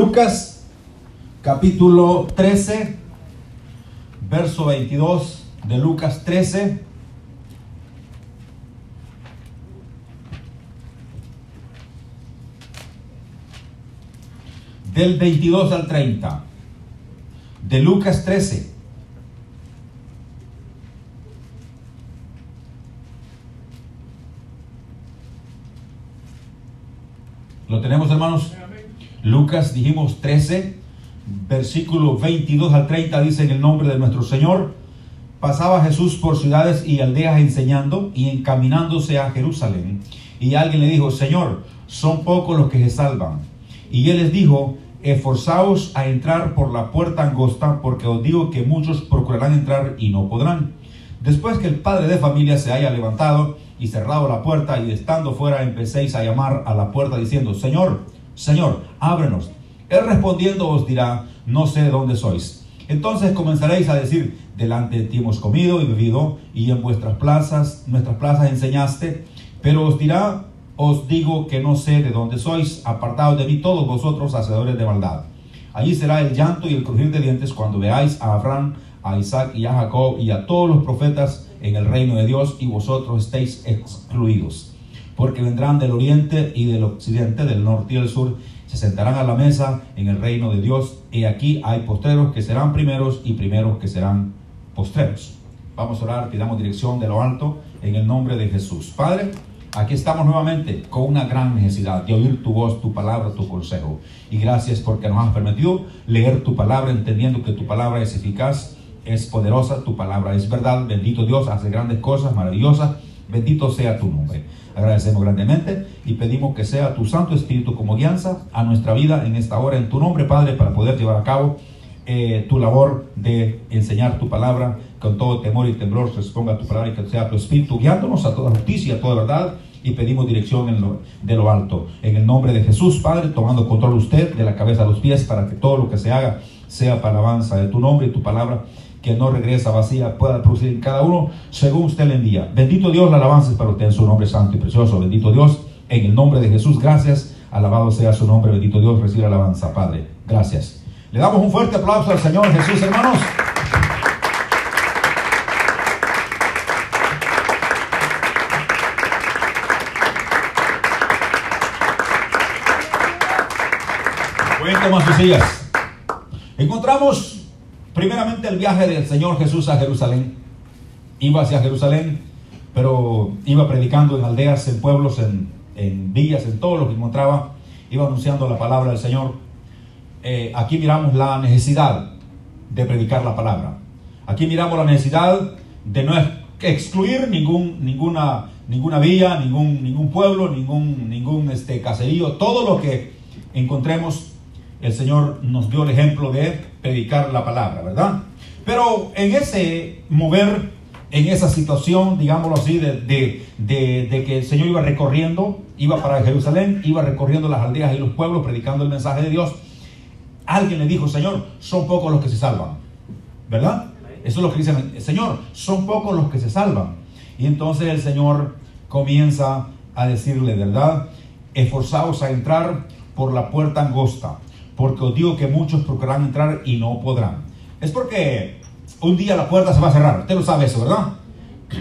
Lucas capítulo 13, verso 22 de Lucas 13. Del 22 al 30. De Lucas 13. ¿Lo tenemos, hermanos? Lucas, dijimos 13, versículo 22 al 30, dice en el nombre de nuestro Señor. Pasaba Jesús por ciudades y aldeas enseñando y encaminándose a Jerusalén. Y alguien le dijo, Señor, son pocos los que se salvan. Y él les dijo, esforzaos a entrar por la puerta angosta, porque os digo que muchos procurarán entrar y no podrán. Después que el padre de familia se haya levantado y cerrado la puerta y estando fuera empecéis a llamar a la puerta diciendo, Señor, Señor, ábrenos. Él respondiendo os dirá, no sé de dónde sois. Entonces comenzaréis a decir, delante de ti hemos comido y bebido, y en vuestras plazas, nuestras plazas enseñaste, pero os dirá, os digo que no sé de dónde sois, apartados de mí todos vosotros, hacedores de maldad. Allí será el llanto y el crujir de dientes cuando veáis a Abraham, a Isaac y a Jacob y a todos los profetas en el reino de Dios y vosotros estéis excluidos. Porque vendrán del oriente y del occidente, del norte y del sur, se sentarán a la mesa en el reino de Dios. Y aquí hay postreros que serán primeros y primeros que serán postreros. Vamos a orar, pidamos dirección de lo alto en el nombre de Jesús. Padre, aquí estamos nuevamente con una gran necesidad de oír tu voz, tu palabra, tu consejo. Y gracias porque nos has permitido leer tu palabra, entendiendo que tu palabra es eficaz es poderosa, tu palabra es verdad. Bendito Dios, hace grandes cosas maravillosas. Bendito sea tu nombre. Agradecemos grandemente y pedimos que sea tu Santo Espíritu como guianza a nuestra vida en esta hora, en tu nombre, Padre, para poder llevar a cabo eh, tu labor de enseñar tu palabra con todo temor y temblor. Se exponga tu palabra y que sea tu Espíritu guiándonos a toda justicia, a toda verdad. Y pedimos dirección de lo alto. En el nombre de Jesús, Padre, tomando control usted de la cabeza a los pies para que todo lo que se haga sea para alabanza de tu nombre y tu palabra que no regresa vacía, pueda producir en cada uno según usted le envía. Bendito Dios, la alabanza es para usted en su nombre santo y precioso. Bendito Dios, en el nombre de Jesús, gracias. Alabado sea su nombre, bendito Dios, recibe alabanza, Padre. Gracias. Le damos un fuerte aplauso al Señor Jesús, hermanos. Sillas. Encontramos primeramente el viaje del Señor Jesús a Jerusalén. Iba hacia Jerusalén, pero iba predicando en aldeas, en pueblos, en, en villas, en todo lo que encontraba. Iba anunciando la palabra del Señor. Eh, aquí miramos la necesidad de predicar la palabra. Aquí miramos la necesidad de no excluir ningún, ninguna, ninguna villa, ningún, ningún pueblo, ningún, ningún este, caserío. Todo lo que encontremos el Señor nos dio el ejemplo de predicar la palabra, ¿verdad? Pero en ese mover, en esa situación, digámoslo así, de, que el Señor iba recorriendo, iba para Jerusalén, iba recorriendo las aldeas y los pueblos, predicando el mensaje de Dios, alguien le dijo, Señor, son pocos los que se salvan, ¿verdad? Eso es lo que dice el Señor, son pocos los que se salvan. Y entonces el Señor comienza a decirle, ¿verdad? Esforzaos a entrar por la puerta angosta porque os digo que muchos procurarán entrar y no podrán. Es porque un día la puerta se va a cerrar, usted lo sabe eso, ¿verdad?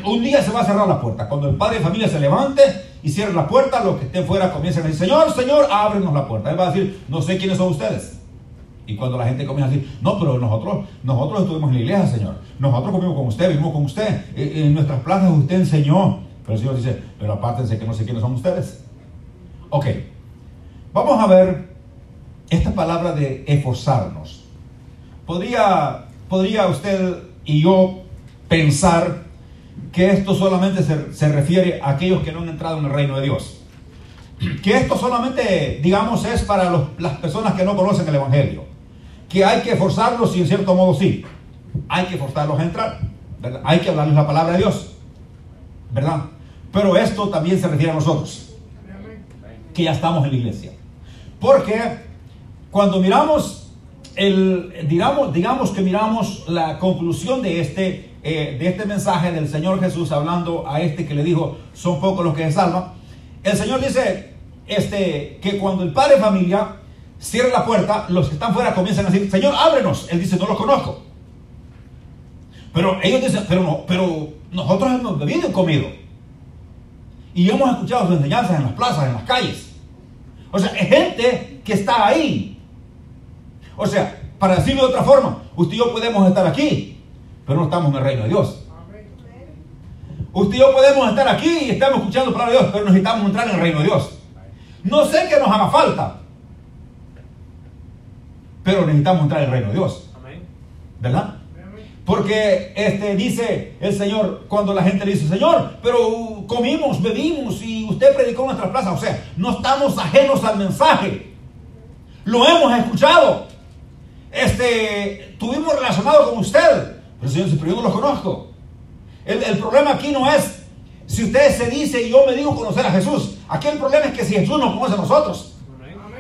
Un día se va a cerrar la puerta. Cuando el padre de familia se levante y cierre la puerta, los que estén fuera comienzan a decir, Señor, Señor, ábrenos la puerta. Él va a decir, no sé quiénes son ustedes. Y cuando la gente comienza a decir, no, pero nosotros, nosotros estuvimos en la iglesia, Señor. Nosotros comimos con usted, vivimos con usted. En nuestras plazas usted enseñó. Pero el Señor dice, pero apártense que no sé quiénes son ustedes. Ok, vamos a ver esta palabra de esforzarnos. ¿Podría, podría usted y yo pensar que esto solamente se, refiere a aquellos que no han entrado en el reino de Dios. Que esto solamente, digamos, es para las personas que no conocen el Evangelio. Que hay que esforzarlos y en cierto modo sí. Hay que forzarlos a entrar. Hay que hablarles la palabra de Dios. ¿Verdad? Pero esto también se refiere a nosotros. Que ya estamos en la iglesia. Porque cuando miramos el, digamos, digamos que miramos la conclusión de este, eh, de este mensaje del Señor Jesús hablando a este que le dijo, son pocos los que salvan, el Señor dice este, que cuando el padre de familia cierra la puerta, los que están fuera comienzan a decir, Señor, ábrenos. Él dice, no los conozco. Pero ellos dicen, pero no, pero nosotros hemos bebido y comido. Y hemos escuchado sus enseñanzas en las plazas, en las calles. O sea, es gente que está ahí. O sea, para decirlo de otra forma, usted y yo podemos estar aquí, pero no estamos en el reino de Dios. Usted y yo podemos estar aquí y estamos escuchando la palabra de Dios, pero necesitamos entrar en el reino de Dios. No sé qué nos haga falta, pero necesitamos entrar en el reino de Dios. ¿Verdad? Porque este, dice el Señor, cuando la gente le dice, Señor, pero comimos, bebimos y usted predicó en nuestra plaza. O sea, no estamos ajenos al mensaje. Lo hemos escuchado. Este, tuvimos relacionado con usted. Pero Señor pero yo no lo conozco. El, el, problema aquí no es si usted se dice y yo me digo conocer a Jesús. Aquí el problema es que si Jesús nos conoce a nosotros.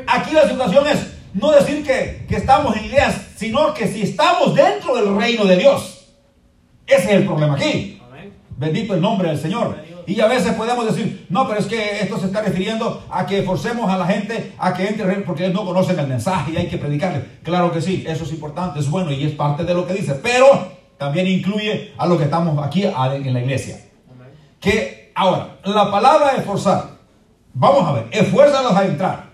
Aquí la situación es no decir que, que estamos en ideas, sino que si estamos dentro del reino de Dios. Ese es el problema aquí. Bendito el nombre del Señor. Y a veces podemos decir, no, pero es que esto se está refiriendo a que forcemos a la gente a que entre porque ellos no conocen el mensaje y hay que predicarle. Claro que sí, eso es importante, es bueno y es parte de lo que dice, pero también incluye a lo que estamos aquí en la iglesia. Que ahora, la palabra esforzar, vamos a ver, esfuérzalos a entrar.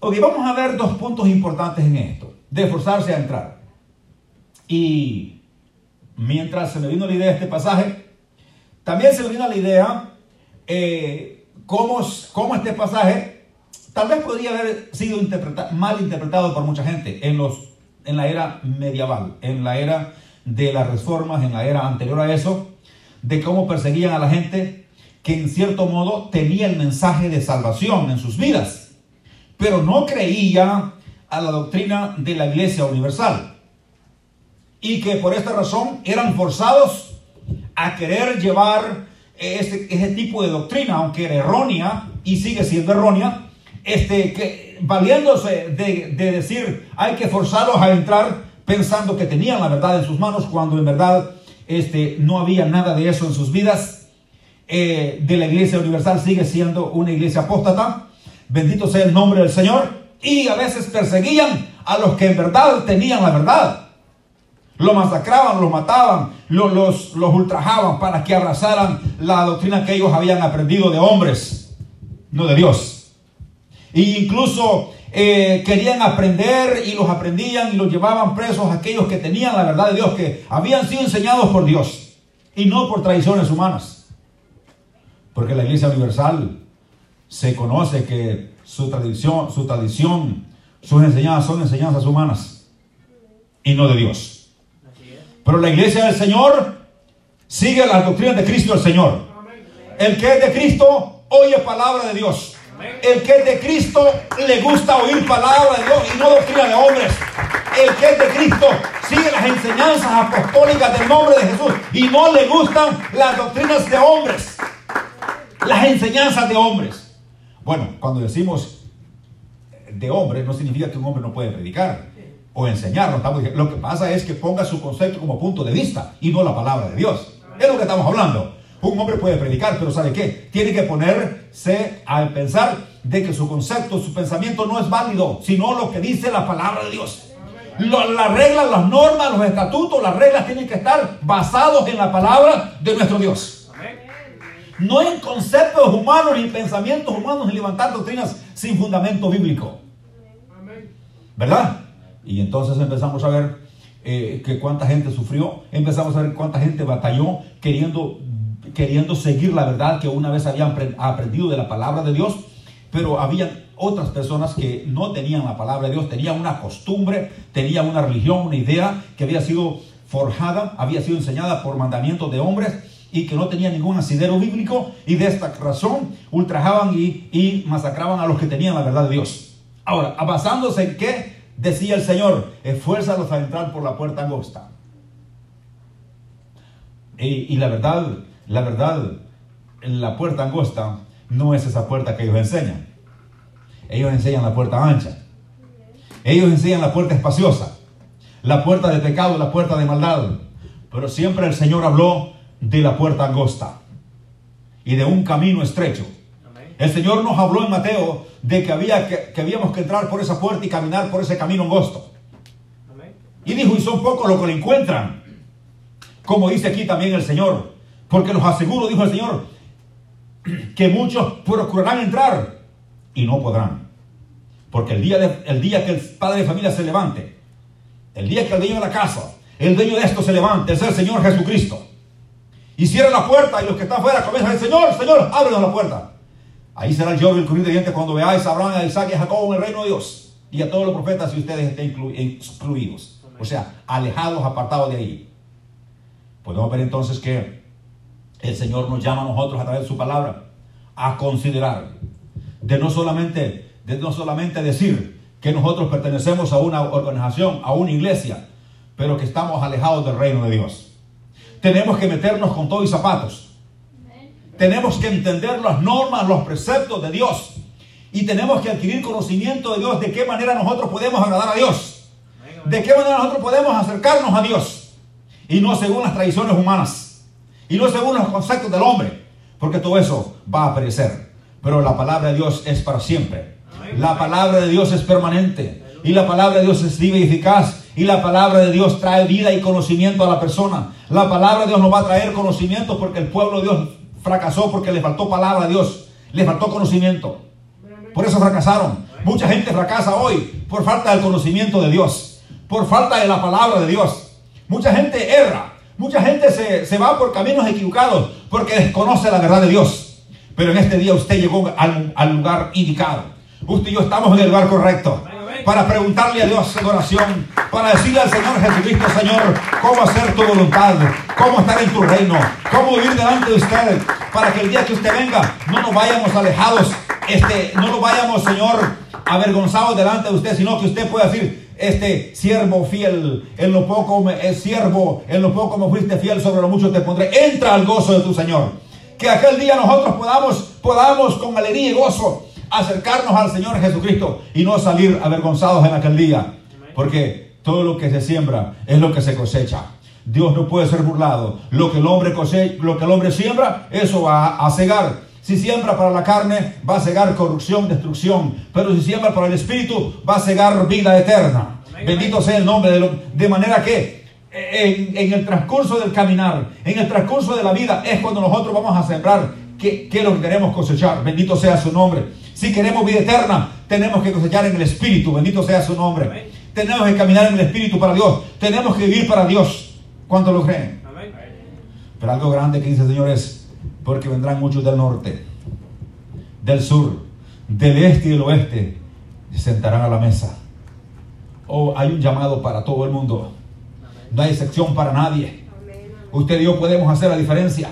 Ok, vamos a ver dos puntos importantes en esto, de esforzarse a entrar. Y mientras se me vino la idea de este pasaje, también se vino la idea eh, cómo, cómo, este pasaje tal vez podría haber sido mal interpretado por mucha gente en, los, en la era medieval, en la era de las reformas, en la era anterior a eso, de cómo perseguían a la gente que en cierto modo tenía el mensaje de salvación en sus vidas, pero no creía a la doctrina de la iglesia universal. Y que por esta razón eran forzados a querer llevar ese, ese tipo de doctrina, aunque era errónea y sigue siendo errónea, este, que, valiéndose de, de, decir hay que forzarlos a entrar pensando que tenían la verdad en sus manos cuando en verdad este, no había nada de eso en sus vidas. Eh, de la iglesia universal sigue siendo una iglesia apóstata. Bendito sea el nombre del Señor. Y a veces perseguían a los que en verdad tenían la verdad. Lo masacraban, lo mataban, los, los, los ultrajaban para que abrazaran la doctrina que ellos habían aprendido de hombres, no de Dios. E incluso eh, querían aprender y los aprendían y los llevaban presos aquellos que tenían la verdad de Dios, que habían sido enseñados por Dios y no por tradiciones humanas. Porque la Iglesia Universal se conoce que su tradición, su tradición, sus enseñanzas son enseñanzas humanas y no de Dios. Pero la iglesia del Señor sigue las doctrinas de Cristo el Señor. El que es de Cristo oye palabra de Dios. El que es de Cristo le gusta oír palabra de Dios y no doctrina de hombres. El que es de Cristo sigue las enseñanzas apostólicas del nombre de Jesús y no le gustan las doctrinas de hombres. Las enseñanzas de hombres. Bueno, cuando decimos de hombres no significa que un hombre no puede predicar o enseñarlo. Estamos Lo que pasa es que ponga su concepto como punto de vista y no la palabra de Dios. Es lo que estamos hablando. Un hombre puede predicar, pero ¿sabe qué? Tiene que ponerse al pensar de que su concepto, su pensamiento no es válido, sino lo que dice la palabra de Dios. las reglas, las normas, los estatutos, las reglas tienen que estar basados en la palabra de nuestro Dios. No en conceptos humanos, ni pensamientos humanos, ni levantar doctrinas sin fundamento bíblico. ¿Verdad? Y entonces empezamos a ver eh, que cuánta gente sufrió, empezamos a ver cuánta gente batalló queriendo, queriendo seguir la verdad que una vez habían aprendido de la palabra de Dios, pero había otras personas que no tenían la palabra de Dios, tenían una costumbre, tenían una religión, una idea que había sido forjada, había sido enseñada por mandamientos de hombres y que no tenía ningún asidero bíblico y de esta razón ultrajaban y, y masacraban a los que tenían la verdad de Dios. Ahora, basándose en qué? Decía el Señor, esfuérzalos a entrar por la puerta angosta. Y, y, la verdad, la verdad, la puerta angosta no es esa puerta que ellos enseñan. Ellos enseñan la puerta ancha. Ellos enseñan la puerta espaciosa. La puerta de pecado, la puerta de maldad. Pero siempre el Señor habló de la puerta angosta y de un camino estrecho El Señor nos habló en Mateo de que, había que, habíamos que entrar por esa puerta y caminar por ese camino angosto. Y dijo, y son pocos los que lo encuentran. Como dice aquí también el Señor. Porque los aseguro, dijo el Señor, que muchos procurarán entrar y no podrán. Porque el día, el día que el padre de familia se levante, el día que el dueño de la casa, el dueño de esto se levante, es el Señor Jesucristo. Y cierra la puerta y los que están afuera comienzan a decir, Señor, Señor, ábrenos la puerta. Ahí será el lloro y el crujir de cuando veáis a Abraham, a Isaac y a Jacob en el reino de Dios. Y a todos los profetas si ustedes estén excluidos. O sea, alejados, apartados de ahí. Podemos ver entonces que el Señor nos llama a nosotros a través de su palabra a considerar, de no solamente, de no solamente decir que nosotros pertenecemos a una organización, a una iglesia, pero que estamos alejados del reino de Dios. Tenemos que meternos con todos y zapatos. Tenemos que entender las normas, los preceptos de Dios. Y tenemos que adquirir conocimiento de Dios, de qué manera nosotros podemos agradar a Dios. De qué manera nosotros podemos acercarnos a Dios. Y no según las tradiciones humanas. Y no según los conceptos del hombre. Porque todo eso va a perecer. Pero la palabra de Dios es para siempre. La palabra de Dios es permanente. Y la palabra de Dios es viva y eficaz. Y la palabra de Dios trae vida y conocimiento a la persona. La palabra de Dios nos va a traer conocimiento porque el pueblo de Dios fracasó porque le faltó palabra a Dios. Le faltó conocimiento. Por eso fracasaron. Mucha gente fracasa hoy por falta del conocimiento de Dios. Por falta de la palabra de Dios. Mucha gente erra. Mucha gente se, va por caminos equivocados porque desconoce la verdad de Dios. Pero en este día usted llegó al, al lugar indicado. Usted y yo estamos en el lugar correcto para preguntarle a Dios en oración, para decirle al Señor Jesucristo, Señor, cómo hacer tu voluntad, cómo estar en tu reino, cómo vivir delante de usted, para que el día que usted venga no nos vayamos alejados, este, no nos vayamos, Señor, avergonzados delante de usted, sino que usted pueda decir, este siervo fiel, en lo poco me, es siervo, en lo poco me fuiste fiel, sobre lo mucho te pondré. Entra al gozo de tu Señor. Que aquel día nosotros podamos, podamos con alegría y gozo acercarnos al Señor Jesucristo y no salir avergonzados en aquel día. Porque todo lo que se siembra es lo que se cosecha. Dios no puede ser burlado. Lo que el hombre cosecha, lo que el hombre siembra, eso va a cegar. Si siembra para la carne, va a cegar corrupción, destrucción. Pero si siembra para el espíritu, va a cegar vida eterna. Bendito sea el nombre de, lo, de manera que en, en, el transcurso del caminar, en el transcurso de la vida, es cuando nosotros vamos a sembrar que, que lo que queremos cosechar. Bendito sea su nombre. Si queremos vida eterna, tenemos que cosechar en el Espíritu. Bendito sea su nombre. Tenemos que caminar en el Espíritu para Dios. Tenemos que vivir para Dios. ¿Cuánto lo creen? Pero algo grande que dice el Señor es, porque vendrán muchos del norte, del sur, del este y del oeste, y sentarán a la mesa. Oh, hay un llamado para todo el mundo. No hay excepción para nadie. Usted y yo podemos hacer la diferencia.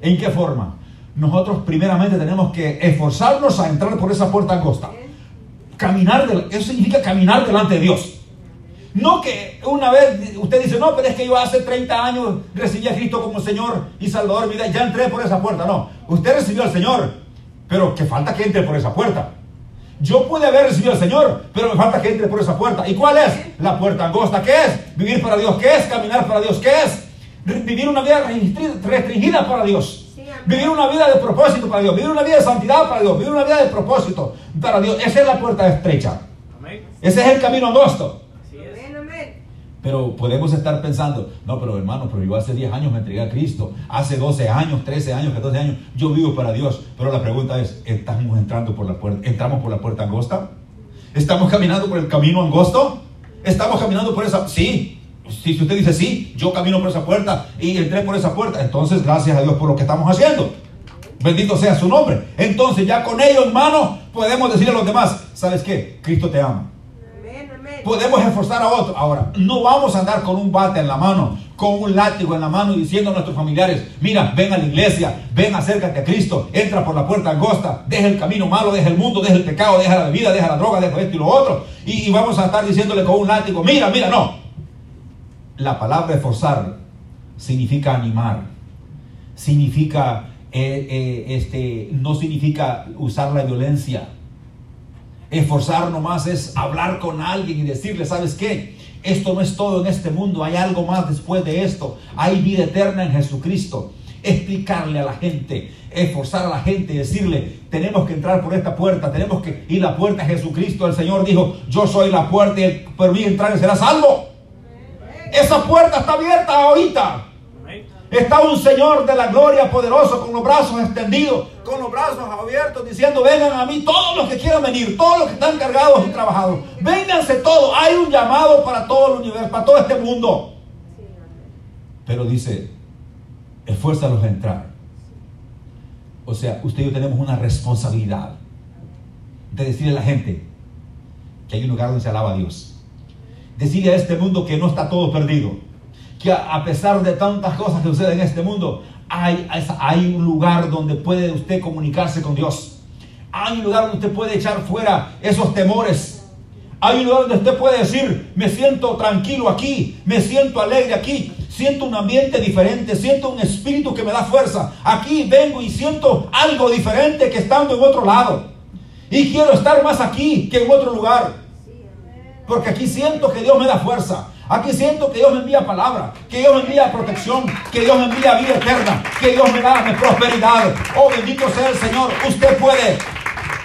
¿En qué forma? Nosotros primeramente tenemos que esforzarnos a entrar por esa puerta angosta. Caminar, eso significa caminar delante de Dios. No que una vez usted dice, no, pero es que yo hace 30 años recibí a Cristo como Señor y Salvador, vida, ya entré por esa puerta. No, usted recibió al Señor, pero que falta que entre por esa puerta. Yo pude haber recibido al Señor, pero me falta que entre por esa puerta. ¿Y cuál es? La puerta angosta. ¿Qué es? Vivir para Dios. ¿Qué es? Caminar para Dios. ¿Qué es? Vivir una vida restringida para Dios. Vivir una vida de propósito para Dios. Vivir una vida de santidad para Dios. Vivir una vida de propósito para Dios. Esa es la puerta estrecha. Ese es el camino angosto. Pero podemos estar pensando, no, pero hermano, pero yo hace 10 años me entregué a Cristo, hace 12 años, 13 años, 14 años, yo vivo para Dios. Pero la pregunta es, ¿estamos entrando por la puerta, entramos por la puerta angosta? ¿Estamos caminando por el camino angosto? ¿Estamos caminando por esa? Sí, si usted dice, sí, yo camino por esa puerta y entré por esa puerta, entonces gracias a Dios por lo que estamos haciendo. Bendito sea su nombre. Entonces ya con ello en mano podemos decirle a los demás, ¿sabes qué? Cristo te ama. Podemos esforzar a otro. Ahora, no vamos a andar con un bate en la mano, con un látigo en la mano y diciendo a nuestros familiares, mira, ven a la iglesia, ven, acércate a Cristo, entra por la puerta angosta, deja el camino malo, deja el mundo, deja el pecado, deja la bebida, deja la droga, deja esto y lo otro. y vamos a estar diciéndole con un látigo, mira, mira, no, la palabra esforzar significa animar, significa, eh, eh, este, no significa usar la violencia. Esforzar nomás es hablar con alguien y decirle, ¿sabes qué? Esto no es todo en este mundo, hay algo más después de esto, hay vida eterna en Jesucristo. explicarle a la gente, esforzar a la gente y decirle, tenemos que entrar por esta puerta, tenemos que, y la puerta es Jesucristo, el Señor dijo, yo soy la puerta y por mí entrar y será salvo. Esa puerta está abierta ahorita. Está un Señor de la gloria poderoso con los brazos extendidos, con los brazos abiertos, diciendo, vengan a mí todos los que quieran venir, todos los que están cargados y trabajados. Vénganse todos. Hay un llamado para todo el universo, para todo este mundo. Pero dice, esfuérzalos a entrar. O sea, usted y yo tenemos una responsabilidad de decirle a la gente que hay un lugar donde se alaba a Dios. Decirle a este mundo que no está todo perdido. Que a pesar de tantas cosas que suceden en este mundo, hay, un lugar donde puede usted comunicarse con Dios. Hay un lugar donde usted puede echar fuera esos temores. Hay un lugar donde usted puede decir, me siento tranquilo aquí, me siento alegre aquí, siento un ambiente diferente, siento un espíritu que me da fuerza. Aquí vengo y siento algo diferente que estando en otro lado. Y quiero estar más aquí que en otro lugar. Porque aquí siento que Dios me da fuerza. Aquí siento que Dios me envía palabra, que Dios me envía protección, que Dios me envía vida eterna, que Dios me da prosperidad. Oh, bendito sea el Señor. Usted puede,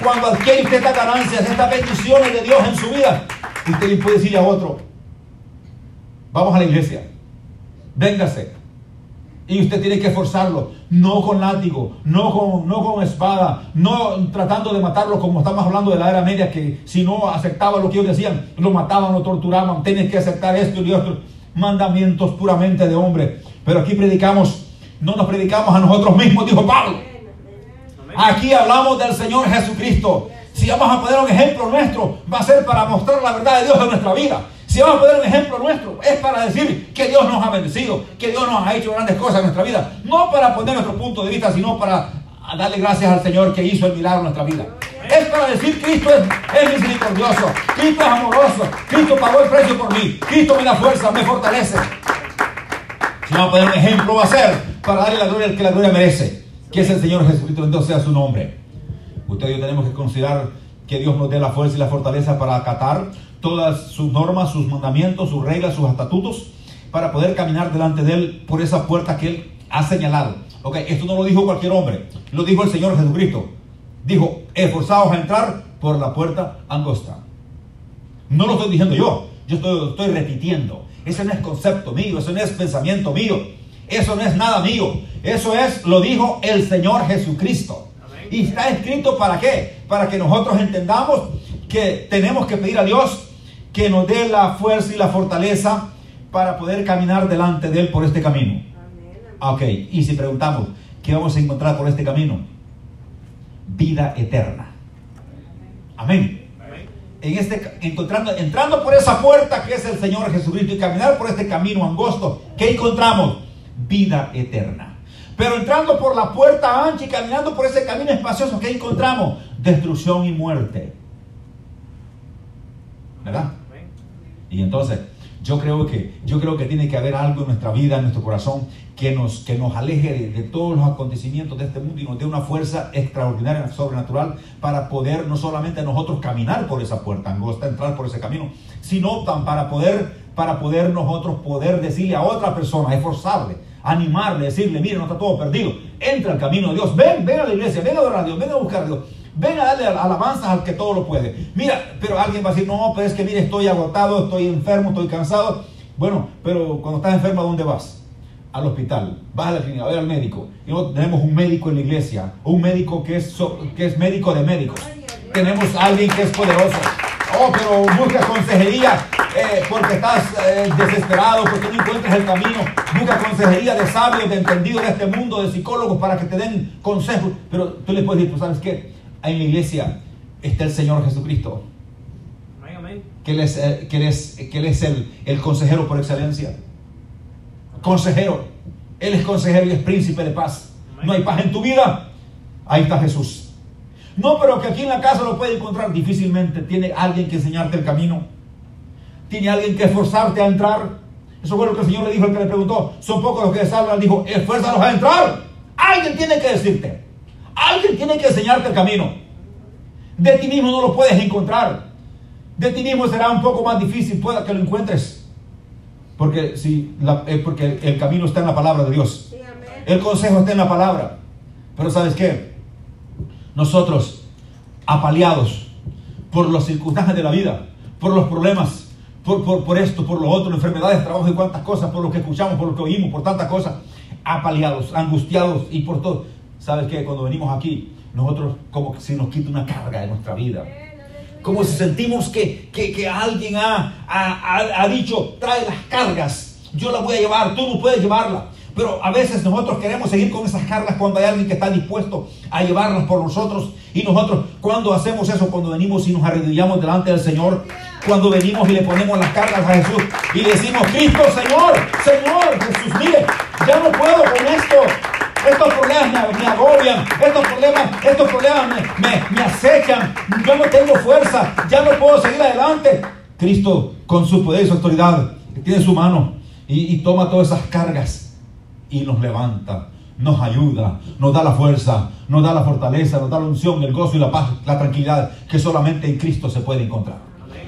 cuando adquiere usted estas ganancias, estas bendiciones de Dios en su vida, usted puede decirle a otro, vamos a la iglesia véngase. Y usted tiene que esforzarlo, no con látigo, no con, no con espada, no tratando de matarlo como estamos hablando de la era media, que si no aceptaba lo que ellos decían, lo mataban, lo torturaban, tienes que aceptar esto y otro. Mandamientos puramente de hombre. Pero aquí predicamos, no nos predicamos a nosotros mismos, dijo Pablo. Aquí hablamos del Señor Jesucristo. Si vamos a poner un ejemplo nuestro, va a ser para mostrar la verdad de Dios en nuestra vida. Si vamos a poner un ejemplo nuestro, es para decir que Dios nos ha bendecido, que Dios nos ha hecho grandes cosas en nuestra vida. No para poner nuestro punto de vista, sino para darle gracias al Señor que hizo el milagro en nuestra vida. Es para decir Cristo es, es misericordioso, Cristo es amoroso, Cristo pagó el precio por mí, Cristo me da fuerza, me fortalece. Si vamos a poner un ejemplo, va a ser para darle la gloria al que la gloria merece, que es el Señor Jesucristo, entonces sea su nombre. Usted y yo tenemos que considerar que Dios nos dé la fuerza y la fortaleza para acatar todas sus normas, sus mandamientos, sus reglas, sus estatutos, para poder caminar delante de Él por esa puerta que Él ha señalado. Ok, esto no lo dijo cualquier hombre, lo dijo el Señor Jesucristo. Dijo, esforzados a entrar por la puerta angosta. No lo estoy diciendo yo, yo estoy, estoy repitiendo. Ese no es concepto mío, eso no es pensamiento mío, eso no es nada mío. Eso es, lo dijo el Señor Jesucristo. Y está escrito para qué? Para que nosotros entendamos que tenemos que pedir a Dios que nos dé la fuerza y la fortaleza para poder caminar delante de Él por este camino. Ok, y si preguntamos, ¿qué vamos a encontrar por este camino? Vida eterna. Amén. En este, encontrando, entrando por esa puerta que es el Señor Jesucristo y caminar por este camino angosto, ¿qué encontramos? Vida eterna. Pero entrando por la puerta ancha y caminando por ese camino espacioso, ¿qué encontramos? Destrucción y muerte. ¿Verdad? Y entonces, yo creo que, yo creo que tiene que haber algo en nuestra vida, en nuestro corazón, que nos, que nos aleje de, todos los acontecimientos de este mundo y nos dé una fuerza extraordinaria, sobrenatural, para poder no solamente nosotros caminar por esa puerta angosta, entrar por ese camino, sino para poder, para poder nosotros poder decirle a otra persona, esforzarle, animarle, decirle, mire, no está todo perdido, entra al camino de Dios, ven, ven a la iglesia, ven a orar a Dios, ven a buscar a Dios. Ven a darle alabanzas al que todo lo puede. Mira, pero alguien va a decir, no, pero es que mire, estoy agotado, estoy enfermo, estoy cansado. Bueno, pero cuando estás enfermo, ¿a dónde vas? Al hospital, vas a la clínica, a al médico. Y tenemos un médico en la iglesia, un médico que es, que es médico de médicos. Tenemos alguien que es poderoso. Oh, pero busca consejería eh, porque estás eh, desesperado, porque no encuentras el camino. Busca consejería de sabios, de entendidos de este mundo, de psicólogos para que te den consejos. Pero tú le puedes decir, pues, ¿sabes qué? En la iglesia está el Señor Jesucristo. Que Él es, eh, que es, que él es el, el consejero por excelencia. Consejero. Él es consejero y es príncipe de paz. No hay paz en tu vida. Ahí está Jesús. No, pero que aquí en la casa lo puede encontrar difícilmente. Tiene alguien que enseñarte el camino. Tiene alguien que esforzarte a entrar. Eso fue lo que el Señor le dijo al que le preguntó. Son pocos los que salvan. Dijo, esfuérzalos a entrar. Alguien tiene que decirte. Alguien tiene que enseñarte el camino. De ti mismo no lo puedes encontrar. De ti mismo será un poco más difícil pueda que lo encuentres. Porque, si eh, porque el camino está en la palabra de Dios. El consejo está en la palabra. Pero ¿sabes qué? Nosotros, apaleados por las circunstancias de la vida, por los problemas, por, por, por esto, por lo otro, enfermedades, trabajo y cuantas cosas, por lo que escuchamos, por lo que oímos, por tantas cosas, apaleados, angustiados y por todo. ¿Sabes qué? Cuando venimos aquí, nosotros como si nos quita una carga de nuestra vida. Como si sentimos que, que, alguien ha, ha, ha, dicho, trae las cargas, yo las voy a llevar, tú no puedes llevarla. Pero a veces nosotros queremos seguir con esas cargas cuando hay alguien que está dispuesto a llevarlas por nosotros. Y nosotros, cuando hacemos eso, cuando venimos y nos arrodillamos delante del Señor, cuando venimos y le ponemos las cargas a Jesús y le decimos, Cristo, Señor, Señor, Jesús, mire, ya no puedo con esto. Estos problemas me, agobian, estos problemas, estos problemas me, me acechan, yo no tengo fuerza, ya no puedo seguir adelante. Cristo, con su poder y su autoridad, tiene su mano y, y toma todas esas cargas y nos levanta, nos ayuda, nos da la fuerza, nos da la fortaleza, nos da la unción, el gozo y la paz, la tranquilidad que solamente en Cristo se puede encontrar.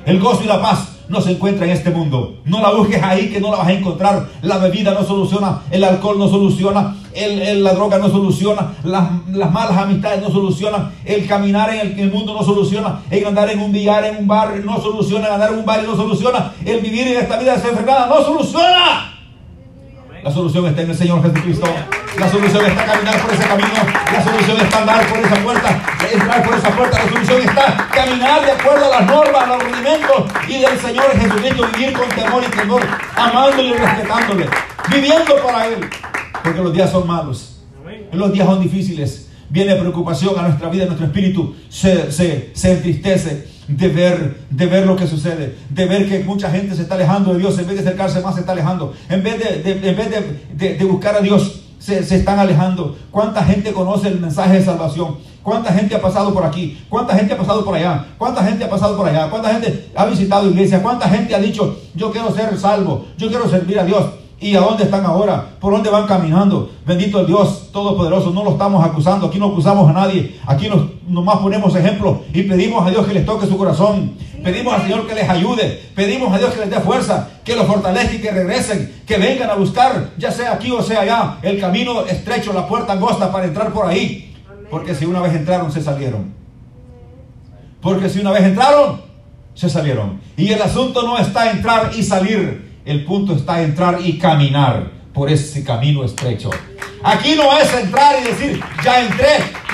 El gozo y la paz no se encuentra en este mundo. No la busques ahí que no la vas a encontrar. La bebida no soluciona, el alcohol no soluciona, el, la droga no soluciona, las, malas amistades no solucionan, el caminar en el, mundo no soluciona, el andar en un billar, en un bar no soluciona, el andar en un bar no soluciona, el vivir en esta vida desenfrenada no soluciona. La solución está en el Señor Jesucristo. La solución está caminar por ese camino. La solución está andar por esa puerta, entrar por esa puerta. La solución está caminar de acuerdo a las normas, a los rudimentos y del Señor Jesucristo. Vivir con temor y temor, amándole y respetándole, viviendo para Él. Porque los días son malos. Los días son difíciles. Viene preocupación a nuestra vida, a nuestro espíritu se, se, se entristece de ver, de ver lo que sucede, de ver que mucha gente se está alejando de Dios, en vez de acercarse más se está alejando, en vez de, en vez de, de, buscar a Dios, se, se, están alejando. ¿Cuánta gente conoce el mensaje de salvación? ¿Cuánta gente ha pasado por aquí? ¿Cuánta gente ha pasado por allá? ¿Cuánta gente ha pasado por allá? ¿Cuánta gente ha visitado iglesia? ¿Cuánta gente ha dicho, yo quiero ser salvo, yo quiero servir a Dios? ¿Y a dónde están ahora? ¿Por dónde van caminando? Bendito el Dios Todopoderoso. No lo estamos acusando. Aquí no acusamos a nadie. Aquí nos, nomás ponemos ejemplos y pedimos a Dios que les toque su corazón. Pedimos al Señor que les ayude. Pedimos a Dios que les dé fuerza, que los fortalezca y que regresen, que vengan a buscar, ya sea aquí o sea allá, el camino estrecho, la puerta angosta para entrar por ahí. Porque si una vez entraron, se salieron. Porque si una vez entraron, se salieron. Y el asunto no está entrar y salir. El punto está entrar y caminar por ese camino estrecho. Aquí no es entrar y decir, ya entré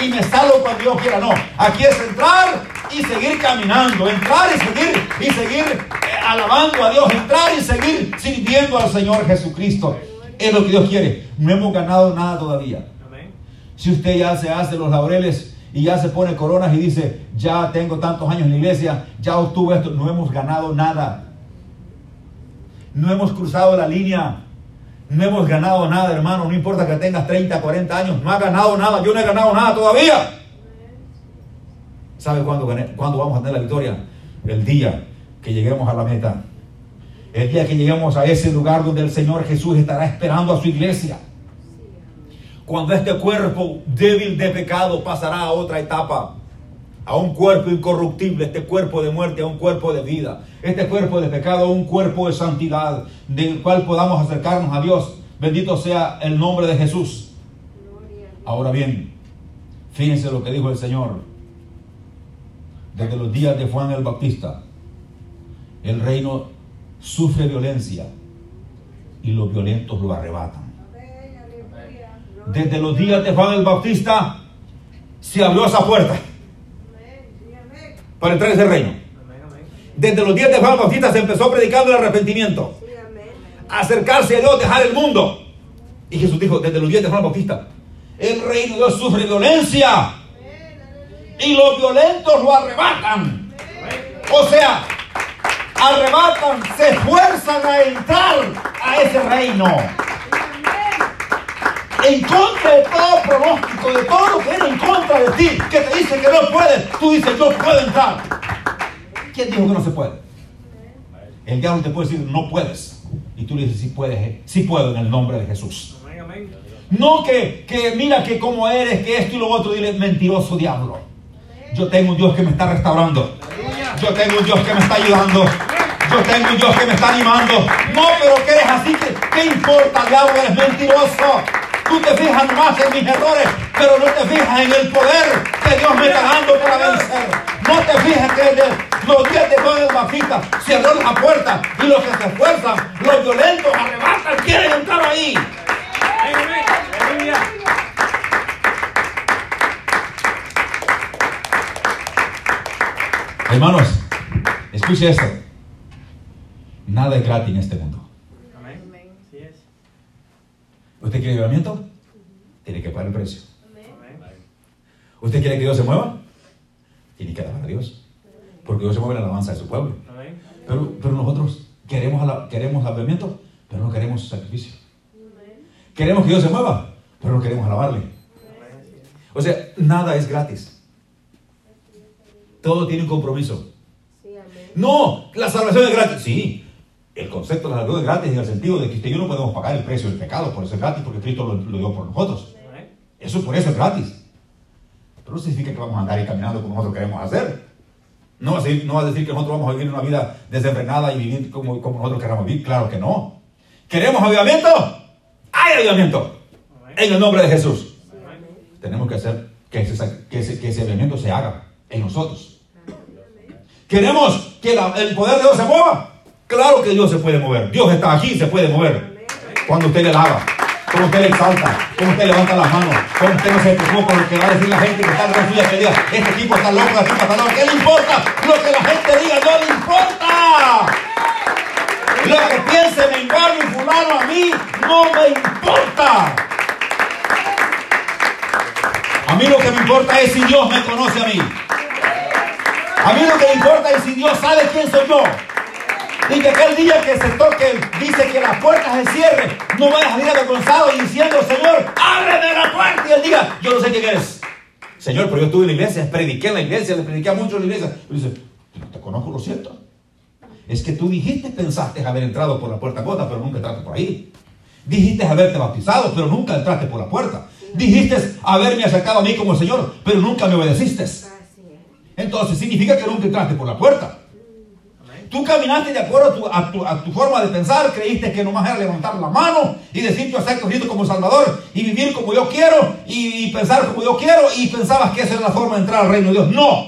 y me salgo cuando yo quiera. No, aquí es entrar y seguir caminando. Entrar y seguir y seguir eh, alabando a Dios. Entrar y seguir sirviendo al Señor Jesucristo. Es lo que Dios quiere. No hemos ganado nada todavía. Si usted ya se hace los laureles y ya se pone coronas y dice, ya tengo tantos años en la iglesia, ya obtuve esto, no hemos ganado nada. No hemos cruzado la línea. No hemos ganado nada, hermano. No importa que tengas 30, 40 años. No has ganado nada. Yo no he ganado nada todavía. ¿Sabe cuándo, cuándo vamos a tener la victoria? El día que lleguemos a la meta. El día que lleguemos a ese lugar donde el Señor Jesús estará esperando a su iglesia. Cuando este cuerpo débil de pecado pasará a otra etapa a un cuerpo incorruptible, este cuerpo de muerte, a un cuerpo de vida, este cuerpo de pecado, a un cuerpo de santidad, del cual podamos acercarnos a Dios. Bendito sea el nombre de Jesús. Ahora bien, fíjense lo que dijo el Señor. Desde los días de Juan el Bautista, el reino sufre violencia y los violentos lo arrebatan. Desde los días de Juan el Bautista se abrió esa puerta para entrar en ese reino. Desde los días de Juan Bautista se empezó predicando el arrepentimiento. Acercarse a Dios, dejar el mundo. Y Jesús dijo, desde los días de Juan Bautista, el reino de Dios sufre violencia. Y los violentos lo arrebatan. O sea, arrebatan, se esfuerzan a entrar a ese reino en contra de todo pronóstico, de todo lo que viene en contra de ti, que te dice que no puedes, tú dices, yo puedo entrar. ¿Quién dijo que no se puede? El diablo te puede decir, no puedes. Y tú le dices, sí puedes, eh, sí puedo en el nombre de Jesús. No que, que mira que como eres, que esto y lo otro, dile, mentiroso diablo. Yo tengo un Dios que me está restaurando. Yo tengo un Dios que me está ayudando. Yo tengo un Dios que me está animando. No, pero que eres así, que ¿qué importa, diablo? Eres mentiroso. Tú te fijas nomás en mis errores, pero no te fijas en el poder que Dios me está dando para vencer. No te fijas que los días de de Bafita cerró la puerta y los que se esfuerzan, los violentos, arrebatan, quieren entrar ahí. Hermanos, escuche esto. Nada es gratis en este mundo. ¿Usted quiere llevamiento? Tiene que pagar el precio. ¿Usted quiere que Dios se mueva? Tiene que alabar a Dios. Porque Dios se mueve en la alabanza de su pueblo. Pero, pero nosotros queremos, queremos avivamiento, pero no queremos sacrificio. Queremos que Dios se mueva, pero no queremos alabarle. O sea, nada es gratis. Todo tiene un compromiso. No, la salvación es gratis. Sí, el concepto de la salvación es gratis en el sentido de que usted y yo no podemos pagar el precio del pecado, por eso es gratis, porque Cristo lo, dio por nosotros. Eso por eso es gratis. Pero no significa que vamos a andar ahí caminando como nosotros queremos hacer. No va, a decir, no va a decir que nosotros vamos a vivir una vida desenfrenada y vivir como, como nosotros queramos vivir. Claro que no. ¿Queremos avivamiento? Hay avivamiento. En el nombre de Jesús. Tenemos que hacer que ese, que ese, avivamiento se haga en nosotros. ¿Queremos que el poder de Dios se mueva? Claro que Dios se puede mover. Dios está aquí, se puede mover. Cuando usted le lava, cuando usted le exalta, cuando usted levanta las manos, cuando usted no se preocupa por lo que va a decir la gente que está en la suya que diga, este tipo está loco, este tipo está. ¿Qué le importa? Lo que la gente diga no le importa. Lo que piense Mengano y fulano a mí no me importa. A mí lo que me importa es si Dios me conoce a mí. A mí lo que me importa es si Dios sabe quién soy yo. Y que aquel día que se toque, dice que la puerta se cierre, no vaya a salir avergonzado y diciendo, Señor, ábreme la puerta. Y él diga, yo no sé quién eres. Señor, pero yo estuve en la iglesia, prediqué en la iglesia, le prediqué a muchos en la iglesia. Y dice, no te conozco, lo siento. Es que tú dijiste, pensaste haber entrado por la puerta gota, pero nunca entraste por ahí. Dijiste haberte bautizado, pero nunca entraste por la puerta. Dijiste haberme acercado a mí como el Señor, pero nunca me obedeciste. Entonces significa que nunca entraste por la puerta. Tú caminaste de acuerdo a tu, a tu, forma de pensar, creíste que nomás era levantar la mano y decir yo acepto Cristo como Salvador y vivir como yo quiero y, pensar como yo quiero y pensabas que esa era la forma de entrar al reino de Dios. No,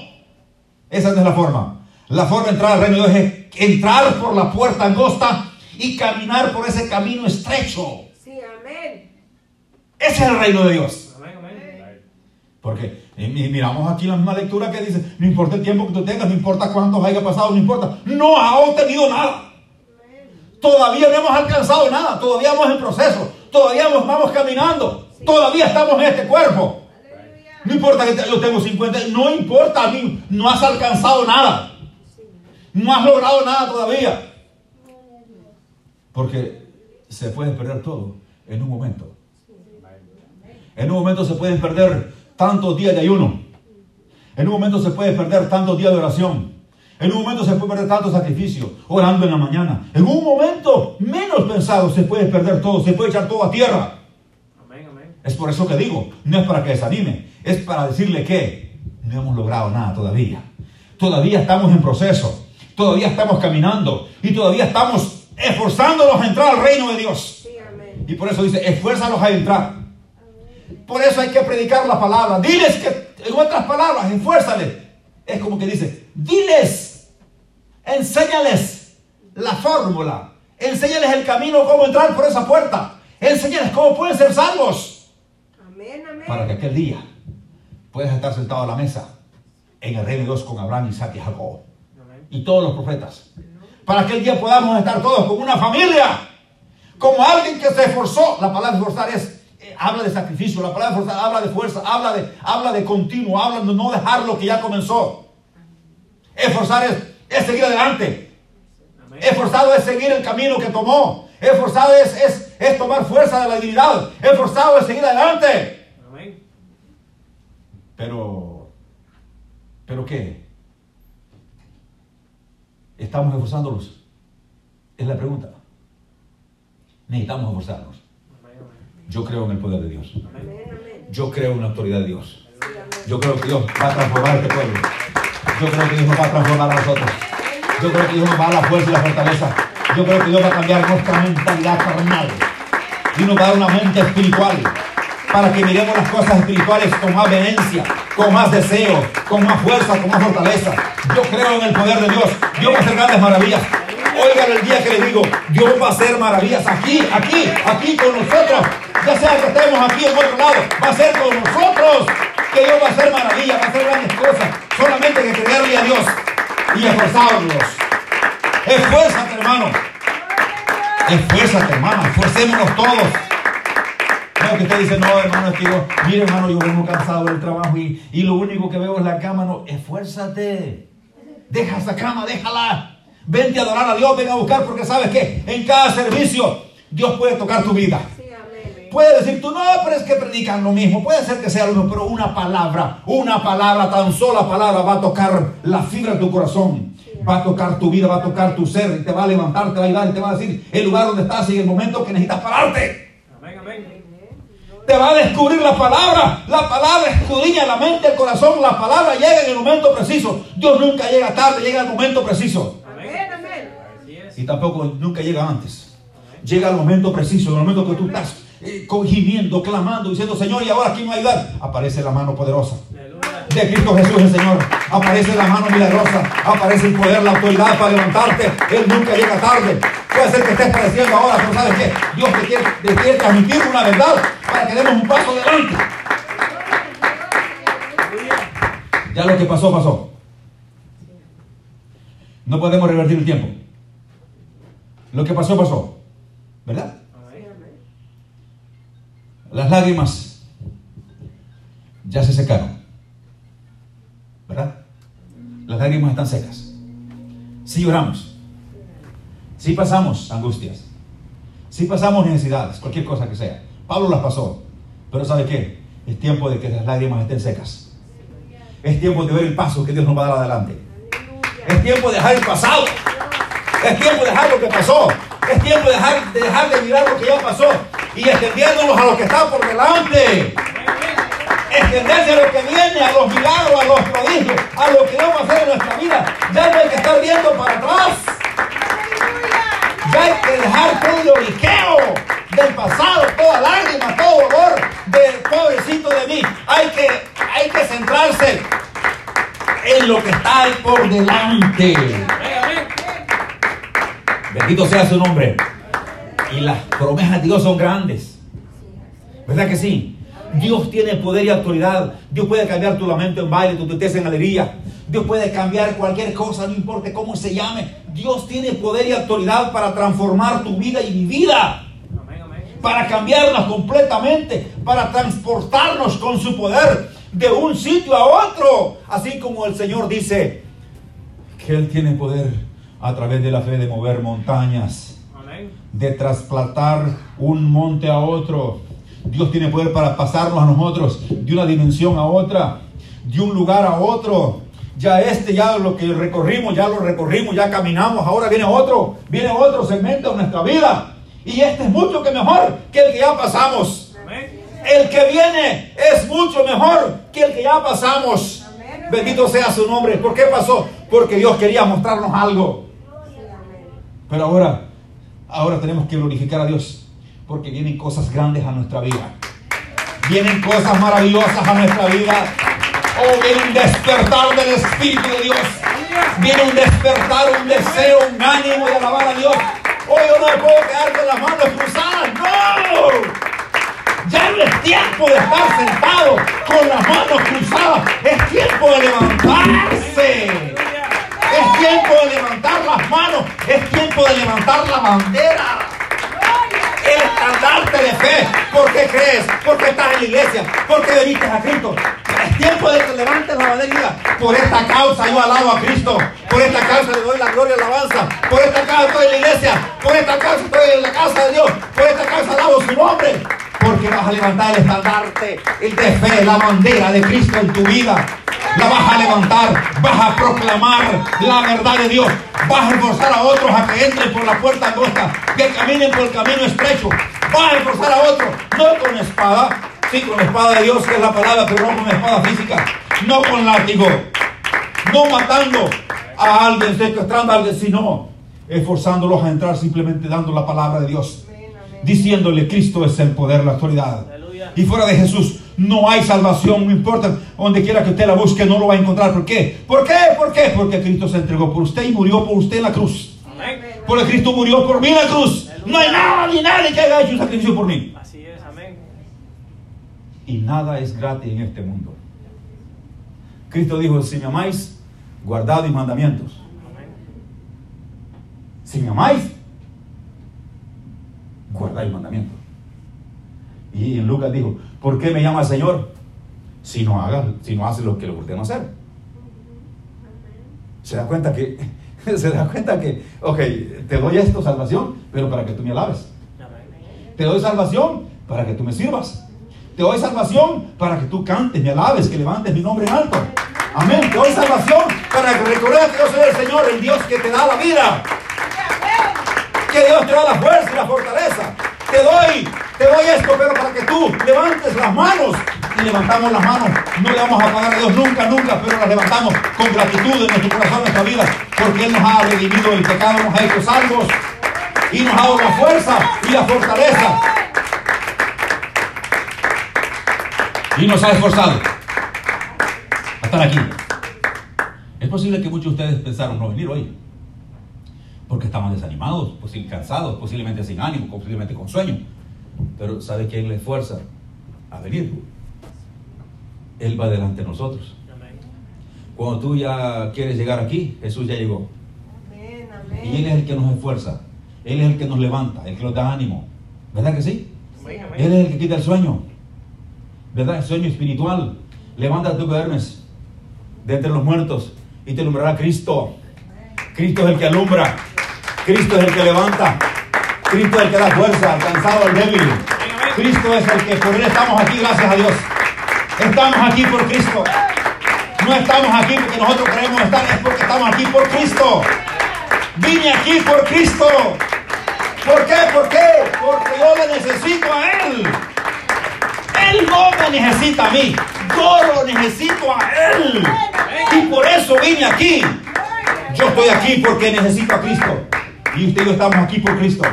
esa no es la forma. La forma de entrar al reino de Dios es entrar por la puerta angosta y caminar por ese camino estrecho. Sí, amén. Ese es el reino de Dios. Porque miramos aquí la misma lectura que dice, no importa el tiempo que tú tengas, no importa cuántos haya pasado, no importa. No ha obtenido nada. Todavía no hemos alcanzado nada, todavía vamos en proceso, todavía vamos caminando, todavía estamos en este cuerpo. No importa que yo tengo 50, no importa a mí, no has alcanzado nada. No has logrado nada todavía. Porque se puede perder todo en un momento. En un momento se pueden perder tantos días de ayuno. En un momento se puede perder tantos días de oración. En un momento se puede perder tanto sacrificio, orando en la mañana. En un momento menos pensado se puede perder todo, se puede echar todo a tierra. Es por eso que digo, no es para que desanime, es para decirle que no hemos logrado nada todavía. Todavía estamos en proceso, todavía estamos caminando y todavía estamos esforzándonos a entrar al reino de Dios. y por eso dice, esfuérzalos a entrar. Por eso hay que predicar la palabra. Diles que, en otras palabras, enfuérzales. Es como que dice, diles, enséñales la fórmula, enséñales el camino, cómo entrar por esa puerta, enséñales cómo pueden ser salvos. Amén, amén. Para que aquel día puedas estar sentado a la mesa en el reino de Dios con Abraham, Isaac y Jacob y todos los profetas. Para que aquel día podamos estar todos como una familia, como alguien que se esforzó. La palabra esforzar es habla de sacrificio, la palabra fuerza habla de fuerza, habla de, habla de continuo, habla de no dejar lo que ya comenzó. Esforzar es, es seguir adelante. Esforzado es seguir el camino que tomó. Esforzado es, es, es tomar fuerza de la divinidad. Esforzado es seguir adelante. Pero, ¿pero qué? ¿Estamos esforzándolos? Es la pregunta. Necesitamos esforzarnos. Yo creo en el poder de Dios. Yo creo en la autoridad de Dios. Yo creo que Dios va a transformar este pueblo. Yo creo que Dios nos va a transformar a nosotros. Yo creo que Dios nos va a dar la fuerza y la fortaleza. Yo creo que Dios va a cambiar nuestra mentalidad carnal. Y nos va a dar una mente espiritual. para que miremos las cosas espirituales con más vehemencia, con más deseo, con más fuerza, con más fortaleza. Yo creo en el poder de Dios. Dios va a hacer grandes maravillas. Oigan el día que les digo, Dios va a hacer maravillas aquí, aquí, aquí con nosotros. Ya sea que estemos aquí en otro lado, va a ser con nosotros que Dios va a hacer maravillas, va a hacer grandes cosas. Solamente que creerle a Dios y esforzarnos. Esfuérzate, hermano. Esfuérzate, hermano. Esforcémonos todos. Creo que usted dice, no, hermano, es que yo, mire, hermano, yo vengo cansado del trabajo y, y lo único que veo es la cama. No, esfuérzate. Deja esa cama, déjala. Vente a adorar a Dios, ven a buscar, porque sabes que en cada servicio Dios puede tocar tu vida. Puede decir tú, no, pero es que predican lo mismo. Puede ser que sea lo mismo, pero una palabra, una palabra, tan sola palabra va a tocar la fibra de tu corazón. Va a tocar tu vida, va a tocar tu ser, y te va a levantar, te va a ayudar y te va a decir el lugar donde estás y el momento que necesitas pararte. Amén, amén. Te va a descubrir la palabra. La palabra escudriña la mente, el corazón. La palabra llega en el momento preciso. Dios nunca llega tarde, llega en el momento preciso. Y tampoco nunca llega antes. Llega al momento preciso, en el momento que tú estás eh, gimiendo, clamando, diciendo, Señor, ¿y ahora quién va a ayudar? Aparece la mano poderosa de Cristo Jesús el Señor. Aparece la mano milagrosa, aparece el poder, la autoridad para levantarte. Él nunca llega tarde. Puede ser que estés padeciendo ahora, pero ¿sabes qué? Dios te quiere, te quiere transmitir una verdad para que demos un paso adelante. Ya lo que pasó, pasó. No podemos revertir el tiempo. Lo que pasó, pasó. ¿Verdad? Las lágrimas ya se secaron. ¿verdad? Las lágrimas están secas. Si lloramos, si pasamos angustias, si pasamos necesidades, cualquier cosa que sea. Pablo las pasó, pero ¿sabe qué? Es tiempo de que las lágrimas estén secas. Es tiempo de ver el paso que Dios nos va a dar adelante. Es tiempo de dejar el pasado. Es tiempo de dejar lo que pasó. Es tiempo de dejar de, dejar de mirar lo que ya pasó y extendiéndonos a lo que está por delante extenderse a lo que viene, a los milagros, a los prodigios, a lo que vamos a hacer en nuestra vida. Ya no hay que estar viendo para atrás. Ya hay que dejar todo el oriqueo del pasado, toda lágrima, todo dolor del pobrecito de mí. Hay que, hay que centrarse en lo que está ahí por delante. Bendito sea su nombre. Y las promesas de Dios son grandes. ¿Verdad que sí? Dios tiene poder y autoridad. Dios puede cambiar tu lamento en baile, tu tristeza en alegría. Dios puede cambiar cualquier cosa, no importa cómo se llame. Dios tiene poder y autoridad para transformar tu vida y mi vida. Para cambiarnos completamente, para transportarnos con su poder de un sitio a otro. Así como el Señor dice que Él tiene poder a través de la fe de mover montañas, de trasplantar un monte a otro Dios tiene poder para pasarnos a nosotros de una dimensión a otra, de un lugar a otro. Ya este, ya lo que recorrimos, ya lo recorrimos, ya caminamos. Ahora viene otro, viene otro segmento de nuestra vida. Y este es mucho que mejor que el que ya pasamos. El que viene es mucho mejor que el que ya pasamos. Bendito sea su nombre. ¿Por qué pasó? Porque Dios quería mostrarnos algo. Pero ahora, ahora tenemos que glorificar a Dios porque vienen cosas grandes a nuestra vida. Vienen cosas maravillosas a nuestra vida. Oh, viene un despertar del Espíritu de Dios. Viene un despertar, un deseo, un ánimo de alabar a Dios. Hoy yo no puedo quedar con las manos cruzadas. No. Ya no es tiempo de estar sentado con las manos cruzadas. Es tiempo de levantarse. Es tiempo de levantar las manos. Es tiempo de levantar la bandera el estandarte de fe. ¿Por qué crees? Porque estás en la iglesia. Porque veniste a Cristo. Es tiempo de que levantes la bandera Por esta causa yo alabo a Cristo. Por esta causa le doy la gloria y la alabanza. Por esta causa estoy en la iglesia. Por esta causa estoy en la casa de Dios. Por esta causa alabo su nombre. Porque vas a levantar el estandarte, el de fe, la bandera de Cristo en tu vida. La vas a levantar, vas a proclamar la verdad de Dios, vas a esforzar a otros a que entren por la puerta angosta, que caminen por el camino estrecho, vas a esforzar a otros, no con espada, sí con espada de Dios, que es la palabra, pero no con espada física, no con látigo, no matando a alguien, secuestrando a alguien, sino esforzándolos a entrar simplemente dando la palabra de Dios, diciéndole Cristo es el poder, la autoridad. Y fuera de Jesús no hay salvación, no importa donde quiera que usted la busque, no lo va a encontrar. ¿Por qué? ¿Por qué? ¿Por qué? Porque Cristo se entregó por usted y murió por usted en la cruz. Porque Cristo murió por mí en la cruz. No hay nada ni nadie que haya hecho un sacrificio por mí. Así es, amén. Y nada es gratis en este mundo. Cristo dijo, si me amáis, guardad mis mandamientos. Amén. Si me amáis, guardad el mandamiento. Y Lucas dijo, ¿por qué me llama Señor? Si no haga, si no hace lo que le ordeno hacer. Se da cuenta que, se da cuenta que, ok, te doy esto, salvación, pero para que tú me alabes. Te doy salvación para que tú me sirvas. Te doy salvación para que tú cantes, me alabes, que levantes mi nombre en alto. Amén. Te doy salvación para que recuerdes que yo soy el Señor, el Dios que te da la vida. Que Dios te da la fuerza y la fortaleza. Te doy, te doy esto, pero para que tú levantes las manos. Y levantamos las manos. No le vamos a pagar a Dios nunca, nunca, pero las levantamos con gratitud en nuestro corazón, en nuestra vida. Porque Él nos ha redimido del pecado, nos ha hecho salvos. Y nos ha dado la fuerza y la fortaleza. Y nos ha esforzado a estar aquí. Es posible que muchos de ustedes pensaron no venir hoy. Porque estaban desanimados, posi- cansados, posiblemente sin ánimo, posiblemente con sueño. Pero ¿sabe quién le esfuerza a venir? Él va delante de nosotros. Cuando tú ya quieres llegar aquí, Jesús ya llegó. Y Él es el que nos esfuerza. Él es el que nos levanta, el que nos da ánimo. ¿Verdad que sí? Él es el que quita el sueño. ¿Verdad? El sueño espiritual. Levántate tú que duermes de entre los muertos y te alumbrará Cristo. Cristo es el que alumbra. Cristo es el que levanta. Cristo es el que da fuerza al cansado, al débil. Cristo es el que por él estamos aquí, gracias a Dios. Estamos aquí por Cristo. No estamos aquí porque nosotros queremos estar, es porque estamos aquí por Cristo. Vine aquí por Cristo. ¿Por qué? ¿Por qué? Porque yo le necesito a Él. Él no me necesita a mí. Yo lo necesito a Él. Y por eso vine aquí. Yo estoy aquí porque necesito a Cristo. Y usted y yo estamos aquí por Cristo.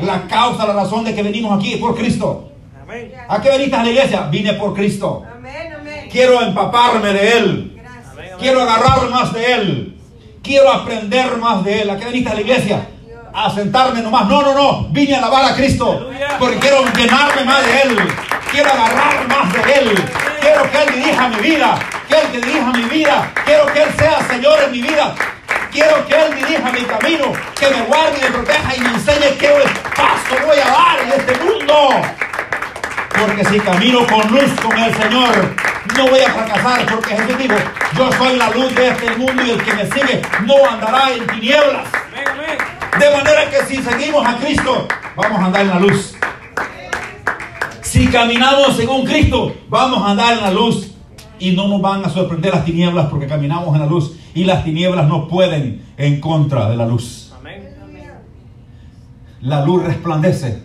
La causa, la razón de que venimos aquí es por Cristo. Amén. ¿A qué veniste a la iglesia? Vine por Cristo. Amén, amén. Quiero empaparme de Él. Quiero agarrar más de Él. Quiero aprender más de Él. ¿A qué viniste a la iglesia? A sentarme nomás. No, no, no. Vine a alabar a Cristo. Aleluya. Porque quiero llenarme más de Él. Quiero agarrar más de Él. Quiero que Él dirija mi vida. Que Él que dirija mi vida. Quiero que Él sea Señor en mi vida. Quiero que Él dirija mi camino. Que me guarde y me proteja y me enseñe qué paso voy a dar en este mundo. Porque si camino con luz con el Señor, no voy a fracasar. Porque Jesús dijo, yo soy la luz de este mundo y el que me sigue no andará en tinieblas. De manera que si seguimos a Cristo, vamos a andar en la luz. Si caminamos según Cristo, vamos a andar en la luz. Y no nos van a sorprender las tinieblas porque caminamos en la luz. Y las tinieblas no pueden en contra de la luz. Amén. La luz resplandece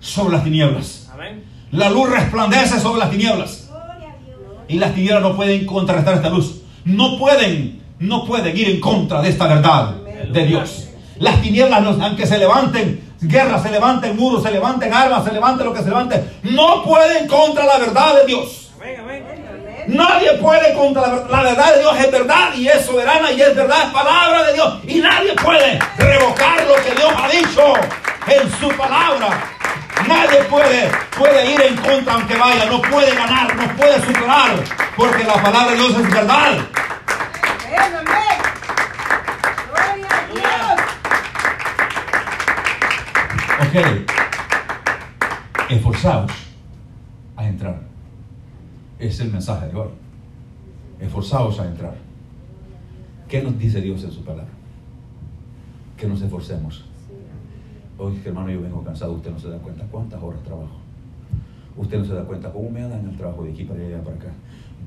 sobre las tinieblas. Amén. La luz resplandece sobre las tinieblas. Y las tinieblas no pueden contrarrestar esta luz. No pueden, no pueden ir en contra de esta verdad de Dios. Las tinieblas, aunque se levanten, guerras se levanten, muros se levanten, armas se levanten, lo que se levante, no pueden contra la verdad de Dios. Nadie puede contra la verdad. De Dios es verdad y es soberana y es verdad, es palabra de Dios. Y nadie puede revocar lo que Dios ha dicho en su palabra. Nadie puede, puede ir en contra aunque vaya, no puede ganar, no puede superar, porque la palabra de Dios es verdad. Ok. Esforzaos a entrar. Es el mensaje de hoy. Esforzaos a entrar. ¿Qué nos dice Dios en su palabra? Que nos esforcemos. Hoy, hermano, yo vengo cansado. Usted no se da cuenta cuántas horas trabajo. Usted no se da cuenta cómo me dan el trabajo de aquí para allá para acá.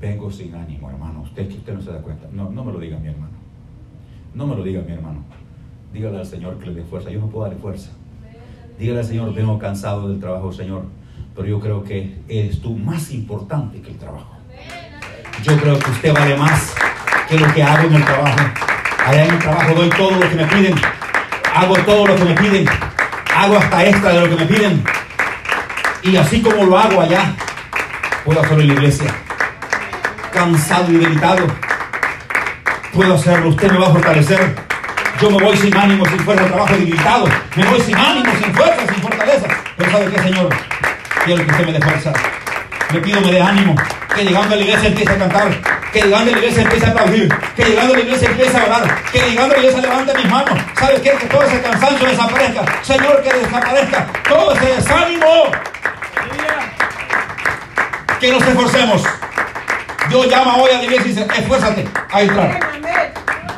Vengo sin ánimo, hermano. Usted que usted no se da cuenta. No, no me lo diga mi hermano. No me lo diga mi hermano. Dígale al Señor que le dé fuerza. Yo no puedo darle fuerza. Dígale al Señor, vengo cansado del trabajo, Señor. Pero yo creo que eres tú más importante que el trabajo. Yo creo que usted vale más que lo que hago en el trabajo. Allá en el trabajo doy todo lo que me piden. Hago todo lo que me piden. Hago hasta extra de lo que me piden. Y así como lo hago allá, puedo hacerlo en la iglesia. Cansado y debilitado. Puedo hacerlo. Usted me va a fortalecer. Yo me voy sin ánimo, sin fuerza, trabajo debilitado. Me voy sin ánimo, sin fuerza, sin fortaleza. Pero ¿sabe qué, Señor? Quiero que usted me dé fuerza. Le pido me dé ánimo. Que llegando a la iglesia empiece a cantar. Que llegando a la iglesia empiece a aplaudir. Que llegando a la iglesia empiece a orar. Que llegando a la iglesia levante mis manos. ¿Sabe qué? Que todo ese cansancio desaparezca. Señor, que desaparezca todo ese desánimo. Que nos esforcemos. Dios llama hoy a la iglesia y dice, esfuérzate a entrar.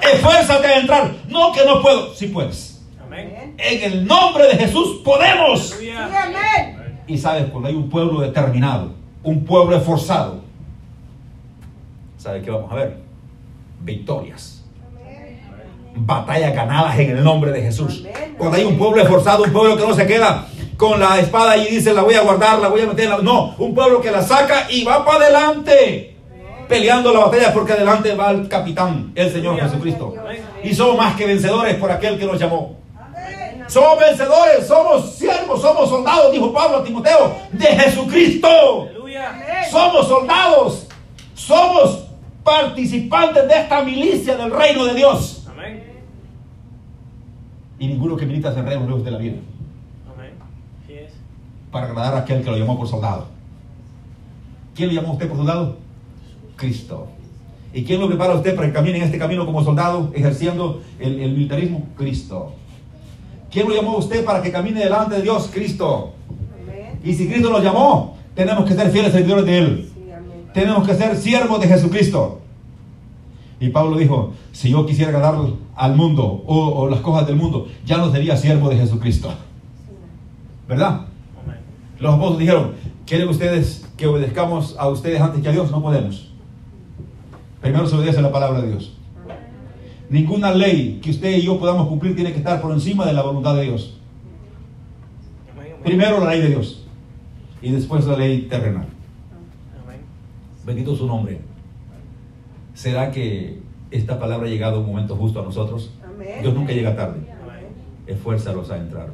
Esfuérzate a entrar. No que no puedo. Si puedes. Amén. En el nombre de Jesús podemos. Sí, amén. Y sabes, cuando hay un pueblo determinado, un pueblo esforzado, ¿sabe qué vamos a ver? Victorias. Batallas ganadas en el nombre de Jesús. Cuando hay un pueblo esforzado, un pueblo que no se queda con la espada y dice, la voy a guardar, la voy a meter. en la-". No, un pueblo que la saca y va para adelante. Peleando la batalla porque adelante va el capitán, el Señor Jesucristo. Y somos más que vencedores por aquel que nos llamó. Somos vencedores, somos siervos, somos soldados, dijo Pablo a Timoteo, de Jesucristo. Somos soldados, somos participantes de esta milicia del reino de Dios. Amén. Y ninguno que milita se reino lejos de la vida Amén. Es. para agradar a aquel que lo llamó por soldado. ¿Quién le llamó a usted por soldado? Cristo. ¿Y quién lo prepara a usted para que camine en este camino como soldado, ejerciendo el, el militarismo? Cristo. ¿Quién lo llamó a usted para que camine delante de Dios? Cristo. Amén. Y si Cristo nos llamó, tenemos que ser fieles servidores de Él. Sí, amén. Tenemos que ser siervos de Jesucristo. Y Pablo dijo, si yo quisiera agradar al mundo o, o las cosas del mundo, ya no sería siervo de Jesucristo. ¿Verdad? Amén. Los apóstoles dijeron, ¿quieren ustedes que obedezcamos a ustedes antes que a Dios? No podemos. Primero se obedece la palabra de Dios. Ninguna ley que usted y yo podamos cumplir tiene que estar por encima de la voluntad de Dios. Primero la ley de Dios y después la ley terrenal. Bendito su nombre. ¿Será que esta palabra ha llegado a un momento justo a nosotros? Dios nunca llega tarde. Esfuérzalos a entrar.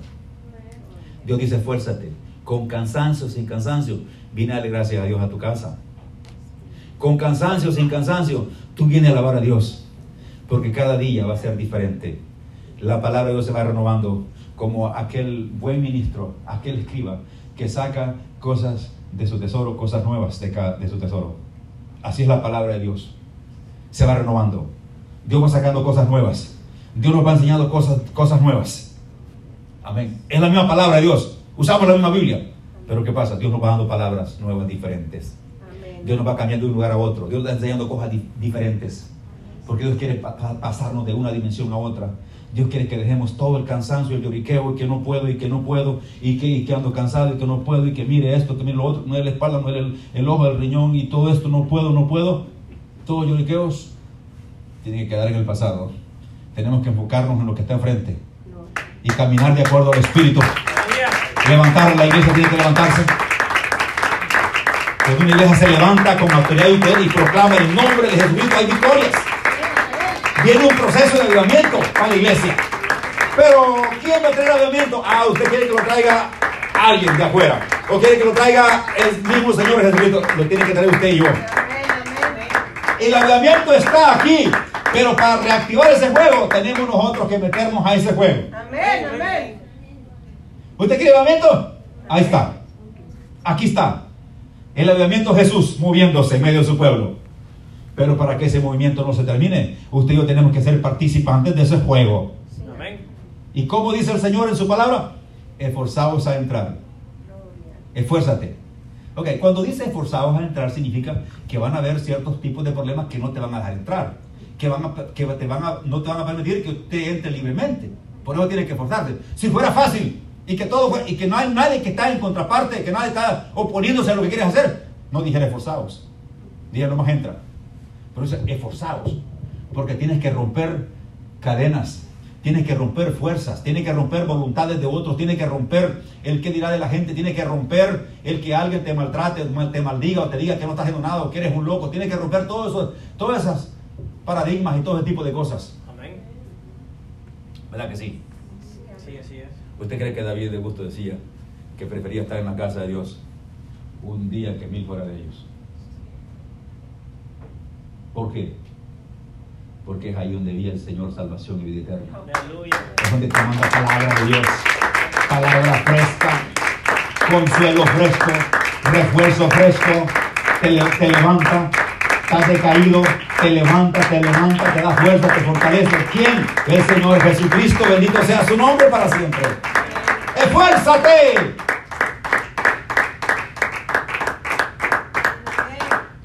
Dios dice, esfuérzate. Con cansancio, sin cansancio, viene a darle gracias a Dios a tu casa. Con cansancio, sin cansancio, tú vienes a alabar a Dios. Porque cada día va a ser diferente. La palabra de Dios se va renovando como aquel buen ministro, aquel escriba que saca cosas de su tesoro, cosas nuevas de, su tesoro. Así es la palabra de Dios. Se va renovando. Dios va sacando cosas nuevas. Dios nos va enseñando cosas, cosas nuevas. Amén. Es la misma palabra de Dios. Usamos la misma Biblia. Pero ¿qué pasa? Dios nos va dando palabras nuevas, diferentes. Amén. Dios nos va cambiando de un lugar a otro. Dios nos está enseñando cosas di- diferentes. Porque Dios quiere pa- pa- pasarnos de una dimensión a otra. Dios quiere que dejemos todo el cansancio, el lloriqueo, y que no puedo, y que no puedo, y que, ando cansado, y que no puedo, y que mire esto, que mire lo otro, no es la espalda, no es el, ojo, el riñón, y todo esto, no puedo, no puedo. Todos lloriqueos tienen que quedar en el pasado. Tenemos que enfocarnos en lo que está enfrente y caminar de acuerdo al Espíritu. Levantar, la iglesia tiene que levantarse. Cuando una iglesia se levanta con autoridad y proclama el nombre de Jesucristo, hay victorias. Viene un proceso de avivamiento para la iglesia. Pero, ¿quién va a traer avivamiento? Ah, usted quiere que lo traiga alguien de afuera. O quiere que lo traiga el mismo Señor Jesucristo. Lo tiene que traer usted y yo. El avivamiento está aquí. Pero para reactivar ese juego, tenemos nosotros que meternos a ese juego. Amén, amén. ¿Usted quiere avivamiento? Ahí está. Aquí está. El avivamiento Jesús moviéndose en medio de su pueblo. Pero para que ese movimiento no se termine, usted y yo tenemos que ser participantes de ese juego. Amén. ¿Y cómo dice el Señor en su palabra? Esforzaos a entrar. Esfuérzate. Ok, cuando dice esforzados a entrar significa que van a haber ciertos tipos de problemas que no te van a dejar entrar, que, van a, que te van a, no te van a permitir que usted entre libremente. Por eso tiene que esforzarse. Si fuera fácil y que todo fue- y que no hay nadie que está en contraparte, que nadie está oponiéndose a lo que quieres hacer, no dijera esforzados. Dijera nomás entra. Pero dice esforzados, porque tienes que romper cadenas, tienes que romper fuerzas, tienes que romper voluntades de otros, tienes que romper el que dirá de la gente, tienes que romper el que alguien te maltrate, mal- te maldiga o te diga que no estás haciendo nada o que eres un loco, tienes que romper todo eso, todas esas paradigmas y todo ese tipo de cosas. Amén. ¿Verdad que sí? Sí, así es. ¿Usted cree que David de gusto decía, que prefería estar en la casa de Dios un día que mil fuera de ellos. ¿Por qué? Porque es ahí donde vive el Señor salvación y vida eterna. Aleluya. Es donde te manda palabra de Dios, palabra fresca, consuelo fresco, refuerzo fresco, te, te levanta, estás decaído, te levanta, te levanta, te da fuerza, te fortalece. ¿Quién? El Señor Jesucristo, bendito sea su nombre para siempre. ¡Esfuérzate!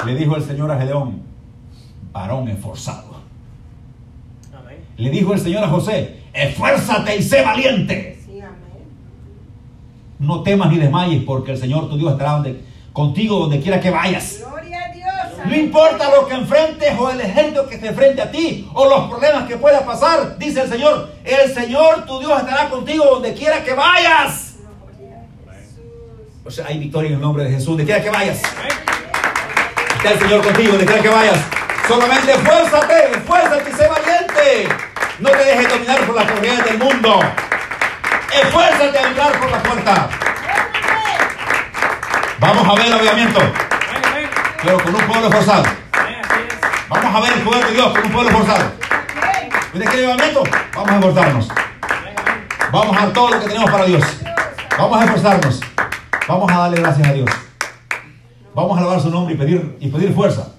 Le dijo el Señor a Gedeón, varón esforzado. Amén. Le dijo el Señor a José, esfuérzate y sé valiente. Sí, amén. No temas ni desmayes, porque el Señor tu Dios estará donde- contigo donde quiera que vayas. Gloria a Dios. No importa lo que enfrentes o el ejército que te enfrente a ti o los problemas que pueda pasar, dice el Señor, el Señor tu Dios estará contigo donde quiera que vayas. Gloria a Jesús. O sea, hay victoria en el nombre de Jesús, donde quiera que vayas. Amén. Está el Señor contigo, donde quiera que vayas. Solamente esfuérzate, esfuérzate y sé valiente. No te dejes dominar por las corrientes del mundo. Esfuérzate a entrar por la puerta. Vamos a ver el avivamiento, pero con un pueblo es. Vamos a ver el poder de Dios con un pueblo. Amén. ¿Usted quiere avivamiento? Vamos a esforzarnos. Vamos a dar todo lo que tenemos para Dios. Vamos a esforzarnos. Vamos a darle gracias a Dios. Vamos a alabar su nombre y pedir, y pedir fuerza.